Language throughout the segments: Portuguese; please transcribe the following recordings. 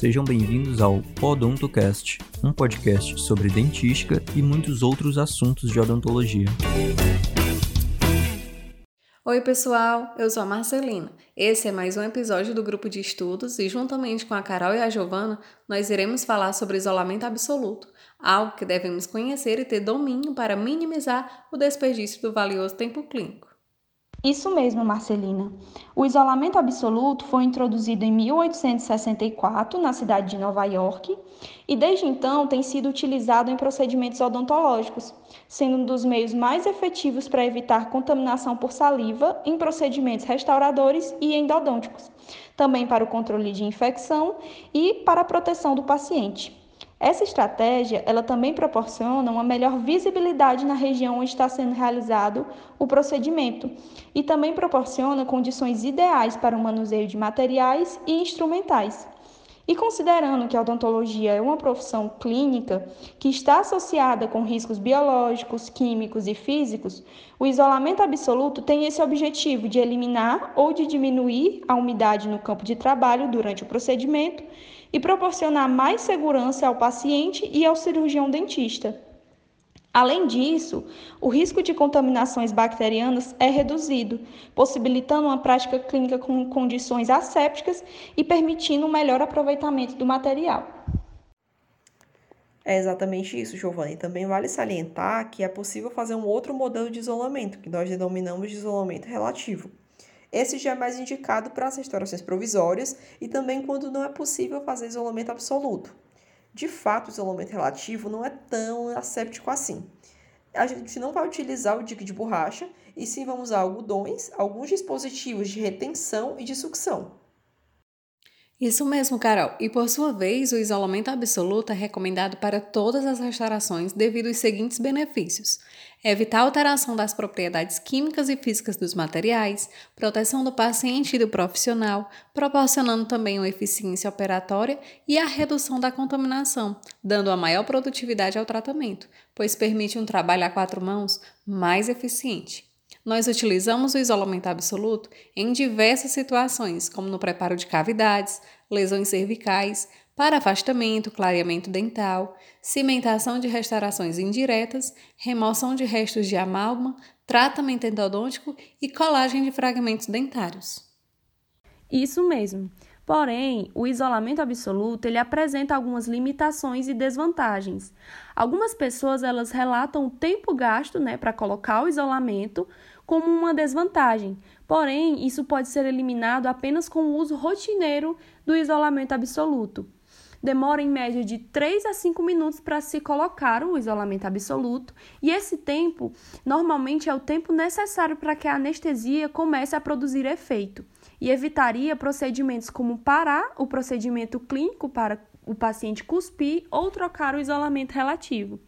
Sejam bem-vindos ao Odontocast, um podcast sobre dentística e muitos outros assuntos de odontologia. Oi, pessoal, eu sou a Marcelina. Esse é mais um episódio do grupo de estudos e, juntamente com a Carol e a Giovana, nós iremos falar sobre isolamento absoluto, algo que devemos conhecer e ter domínio para minimizar o desperdício do valioso tempo clínico. Isso mesmo, Marcelina. O isolamento absoluto foi introduzido em 1864 na cidade de Nova York e desde então tem sido utilizado em procedimentos odontológicos, sendo um dos meios mais efetivos para evitar contaminação por saliva em procedimentos restauradores e endodônticos, também para o controle de infecção e para a proteção do paciente. Essa estratégia, ela também proporciona uma melhor visibilidade na região onde está sendo realizado o procedimento e também proporciona condições ideais para o manuseio de materiais e instrumentais. E considerando que a odontologia é uma profissão clínica que está associada com riscos biológicos, químicos e físicos, o isolamento absoluto tem esse objetivo de eliminar ou de diminuir a umidade no campo de trabalho durante o procedimento e proporcionar mais segurança ao paciente e ao cirurgião dentista. Além disso, o risco de contaminações bacterianas é reduzido, possibilitando uma prática clínica com condições assépticas e permitindo um melhor aproveitamento do material. É exatamente isso, Giovanni. Também vale salientar que é possível fazer um outro modelo de isolamento, que nós denominamos de isolamento relativo. Esse já é mais indicado para as restaurações provisórias e também quando não é possível fazer isolamento absoluto. De fato, o isolamento relativo não é tão asséptico assim. A gente não vai utilizar o dique de borracha e sim vamos usar algodões, alguns dispositivos de retenção e de sucção. Isso mesmo, Carol. E por sua vez, o isolamento absoluto é recomendado para todas as restaurações devido aos seguintes benefícios: evitar alteração das propriedades químicas e físicas dos materiais, proteção do paciente e do profissional, proporcionando também uma eficiência operatória e a redução da contaminação, dando a maior produtividade ao tratamento, pois permite um trabalho a quatro mãos mais eficiente. Nós utilizamos o isolamento absoluto em diversas situações, como no preparo de cavidades, lesões cervicais, para afastamento, clareamento dental, cimentação de restaurações indiretas, remoção de restos de amálgama, tratamento endodôntico e colagem de fragmentos dentários. Isso mesmo. Porém, o isolamento absoluto ele apresenta algumas limitações e desvantagens. Algumas pessoas elas relatam o tempo gasto né, para colocar o isolamento como uma desvantagem. Porém, isso pode ser eliminado apenas com o uso rotineiro do isolamento absoluto. Demora em média de 3 a 5 minutos para se colocar o isolamento absoluto, e esse tempo normalmente é o tempo necessário para que a anestesia comece a produzir efeito e evitaria procedimentos como parar o procedimento clínico para o paciente cuspir ou trocar o isolamento relativo.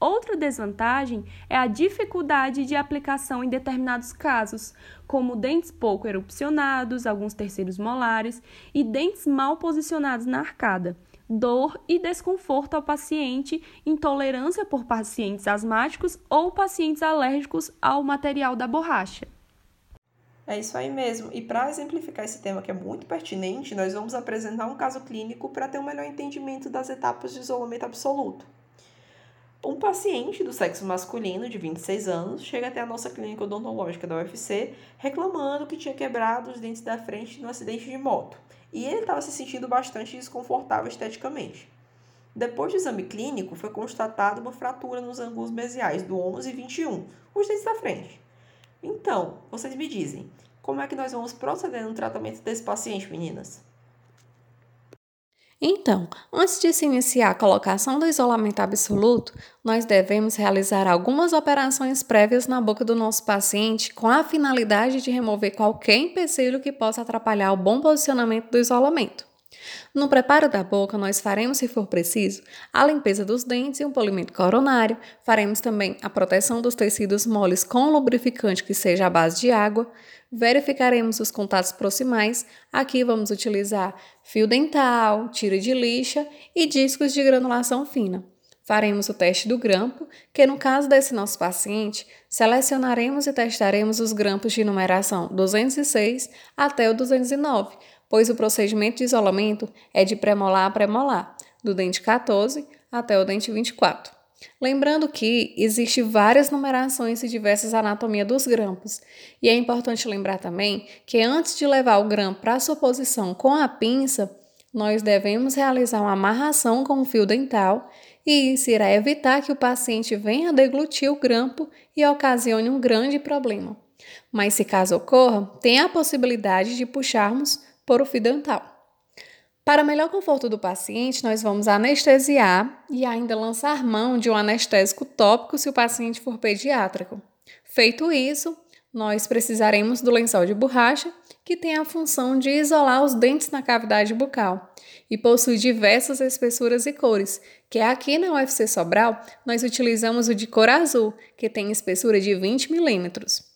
Outra desvantagem é a dificuldade de aplicação em determinados casos, como dentes pouco erupcionados, alguns terceiros molares e dentes mal posicionados na arcada, dor e desconforto ao paciente, intolerância por pacientes asmáticos ou pacientes alérgicos ao material da borracha. É isso aí mesmo. E para exemplificar esse tema que é muito pertinente, nós vamos apresentar um caso clínico para ter um melhor entendimento das etapas de isolamento absoluto. Um paciente do sexo masculino de 26 anos chega até a nossa clínica odontológica da UFC reclamando que tinha quebrado os dentes da frente no acidente de moto e ele estava se sentindo bastante desconfortável esteticamente. Depois do exame clínico, foi constatada uma fratura nos ângulos mesiais do 11 e 21, os dentes da frente. Então, vocês me dizem, como é que nós vamos proceder no tratamento desse paciente, meninas? Então, antes de se iniciar a colocação do isolamento absoluto, nós devemos realizar algumas operações prévias na boca do nosso paciente com a finalidade de remover qualquer empecilho que possa atrapalhar o bom posicionamento do isolamento. No preparo da boca, nós faremos, se for preciso, a limpeza dos dentes e um polimento coronário. Faremos também a proteção dos tecidos moles com lubrificante que seja à base de água. Verificaremos os contatos proximais. Aqui vamos utilizar fio dental, tira de lixa e discos de granulação fina. Faremos o teste do grampo, que no caso desse nosso paciente, selecionaremos e testaremos os grampos de numeração 206 até o 209, pois o procedimento de isolamento é de premolar a premolar, do dente 14 até o dente 24. Lembrando que existe várias numerações e diversas anatomias dos grampos, e é importante lembrar também que antes de levar o grampo para a sua posição com a pinça, nós devemos realizar uma amarração com o fio dental e isso irá evitar que o paciente venha deglutir o grampo e ocasione um grande problema. Mas se caso ocorra, tem a possibilidade de puxarmos por o fio dental. Para melhor conforto do paciente, nós vamos anestesiar e ainda lançar mão de um anestésico tópico se o paciente for pediátrico. Feito isso, nós precisaremos do lençol de borracha, que tem a função de isolar os dentes na cavidade bucal e possui diversas espessuras e cores, que aqui na UFC Sobral nós utilizamos o de cor azul, que tem espessura de 20 milímetros.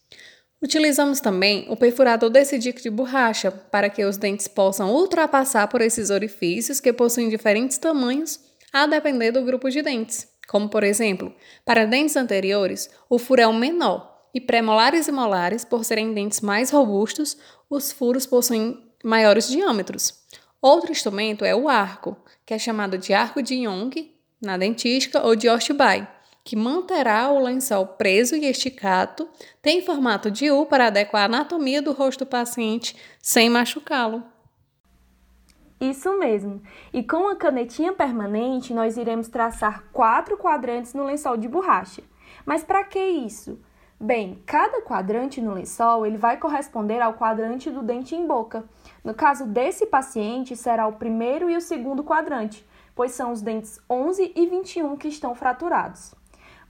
Utilizamos também o perfurador dique de borracha para que os dentes possam ultrapassar por esses orifícios que possuem diferentes tamanhos a depender do grupo de dentes. Como, por exemplo, para dentes anteriores, o furo é o menor e pré-molares e molares, por serem dentes mais robustos, os furos possuem maiores diâmetros. Outro instrumento é o arco, que é chamado de arco de Young na dentística ou de Ortby, que manterá o lençol preso e esticado, tem formato de U para adequar a anatomia do rosto do paciente sem machucá-lo. Isso mesmo. E com a canetinha permanente, nós iremos traçar quatro quadrantes no lençol de borracha. Mas para que isso? Bem, cada quadrante no lençol ele vai corresponder ao quadrante do dente em boca. No caso desse paciente, será o primeiro e o segundo quadrante, pois são os dentes 11 e 21 que estão fraturados.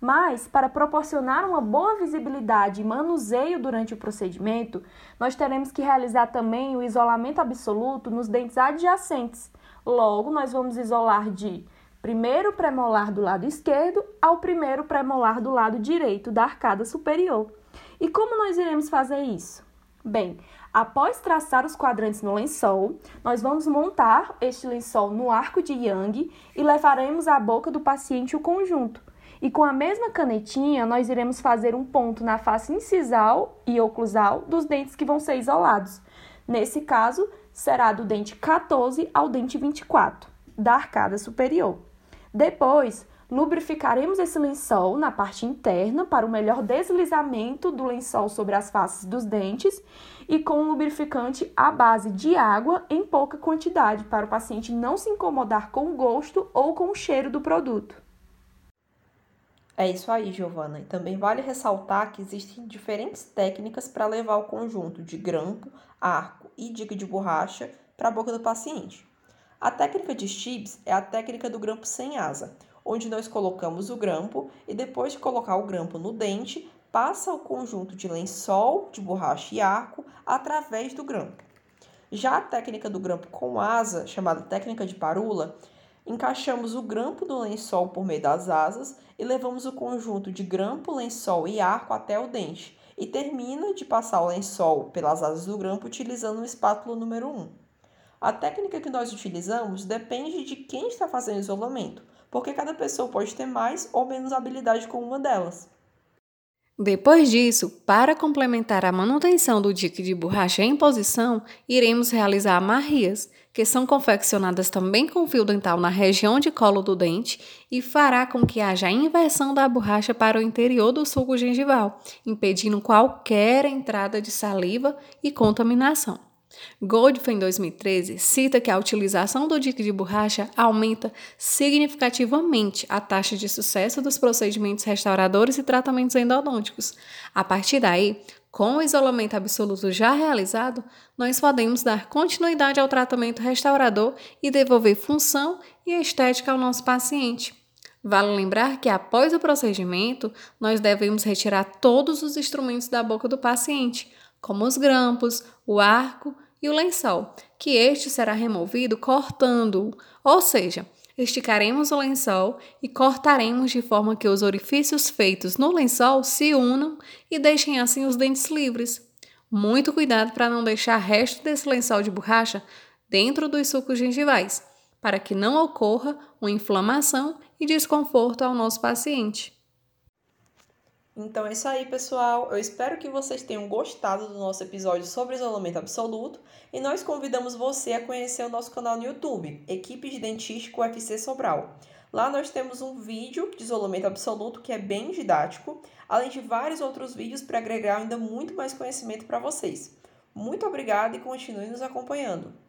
Mas, para proporcionar uma boa visibilidade e manuseio durante o procedimento, nós teremos que realizar também o isolamento absoluto nos dentes adjacentes. Logo, nós vamos isolar de primeiro premolar do lado esquerdo ao primeiro premolar do lado direito da arcada superior. E como nós iremos fazer isso? Bem, após traçar os quadrantes no lençol, nós vamos montar este lençol no arco de Yang e levaremos à boca do paciente o conjunto. E com a mesma canetinha, nós iremos fazer um ponto na face incisal e oclusal dos dentes que vão ser isolados. Nesse caso, será do dente 14 ao dente 24, da arcada superior. Depois, lubrificaremos esse lençol na parte interna para o melhor deslizamento do lençol sobre as faces dos dentes e com um lubrificante à base de água em pouca quantidade para o paciente não se incomodar com o gosto ou com o cheiro do produto. É isso aí, Giovana. E também vale ressaltar que existem diferentes técnicas para levar o conjunto de grampo, arco e dica de borracha para a boca do paciente. A técnica de Stibbs é a técnica do grampo sem asa, onde nós colocamos o grampo e depois de colocar o grampo no dente, passa o conjunto de lençol, de borracha e arco através do grampo. Já a técnica do grampo com asa, chamada técnica de parula, encaixamos o grampo do lençol por meio das asas e levamos o conjunto de grampo, lençol e arco até o dente, e termina de passar o lençol pelas asas do grampo utilizando o espátula número 1. A técnica que nós utilizamos depende de quem está fazendo o isolamento, porque cada pessoa pode ter mais ou menos habilidade com uma delas. Depois disso, para complementar a manutenção do dique de borracha em posição, iremos realizar amarrias, que são confeccionadas também com fio dental na região de colo do dente e fará com que haja inversão da borracha para o interior do suco gengival, impedindo qualquer entrada de saliva e contaminação. Goldfein, em 2013, cita que a utilização do dique de borracha aumenta significativamente a taxa de sucesso dos procedimentos restauradores e tratamentos endodônticos. A partir daí, com o isolamento absoluto já realizado, nós podemos dar continuidade ao tratamento restaurador e devolver função e estética ao nosso paciente. Vale lembrar que após o procedimento, nós devemos retirar todos os instrumentos da boca do paciente, como os grampos, o arco e o lençol, que este será removido cortando-o, ou seja, Esticaremos o lençol e cortaremos de forma que os orifícios feitos no lençol se unam e deixem assim os dentes livres. Muito cuidado para não deixar resto desse lençol de borracha dentro dos sucos gengivais, para que não ocorra uma inflamação e desconforto ao nosso paciente. Então é isso aí, pessoal. Eu espero que vocês tenham gostado do nosso episódio sobre isolamento absoluto e nós convidamos você a conhecer o nosso canal no YouTube, Equipe de Dentístico UFC Sobral. Lá nós temos um vídeo de isolamento absoluto que é bem didático, além de vários outros vídeos para agregar ainda muito mais conhecimento para vocês. Muito obrigada e continue nos acompanhando.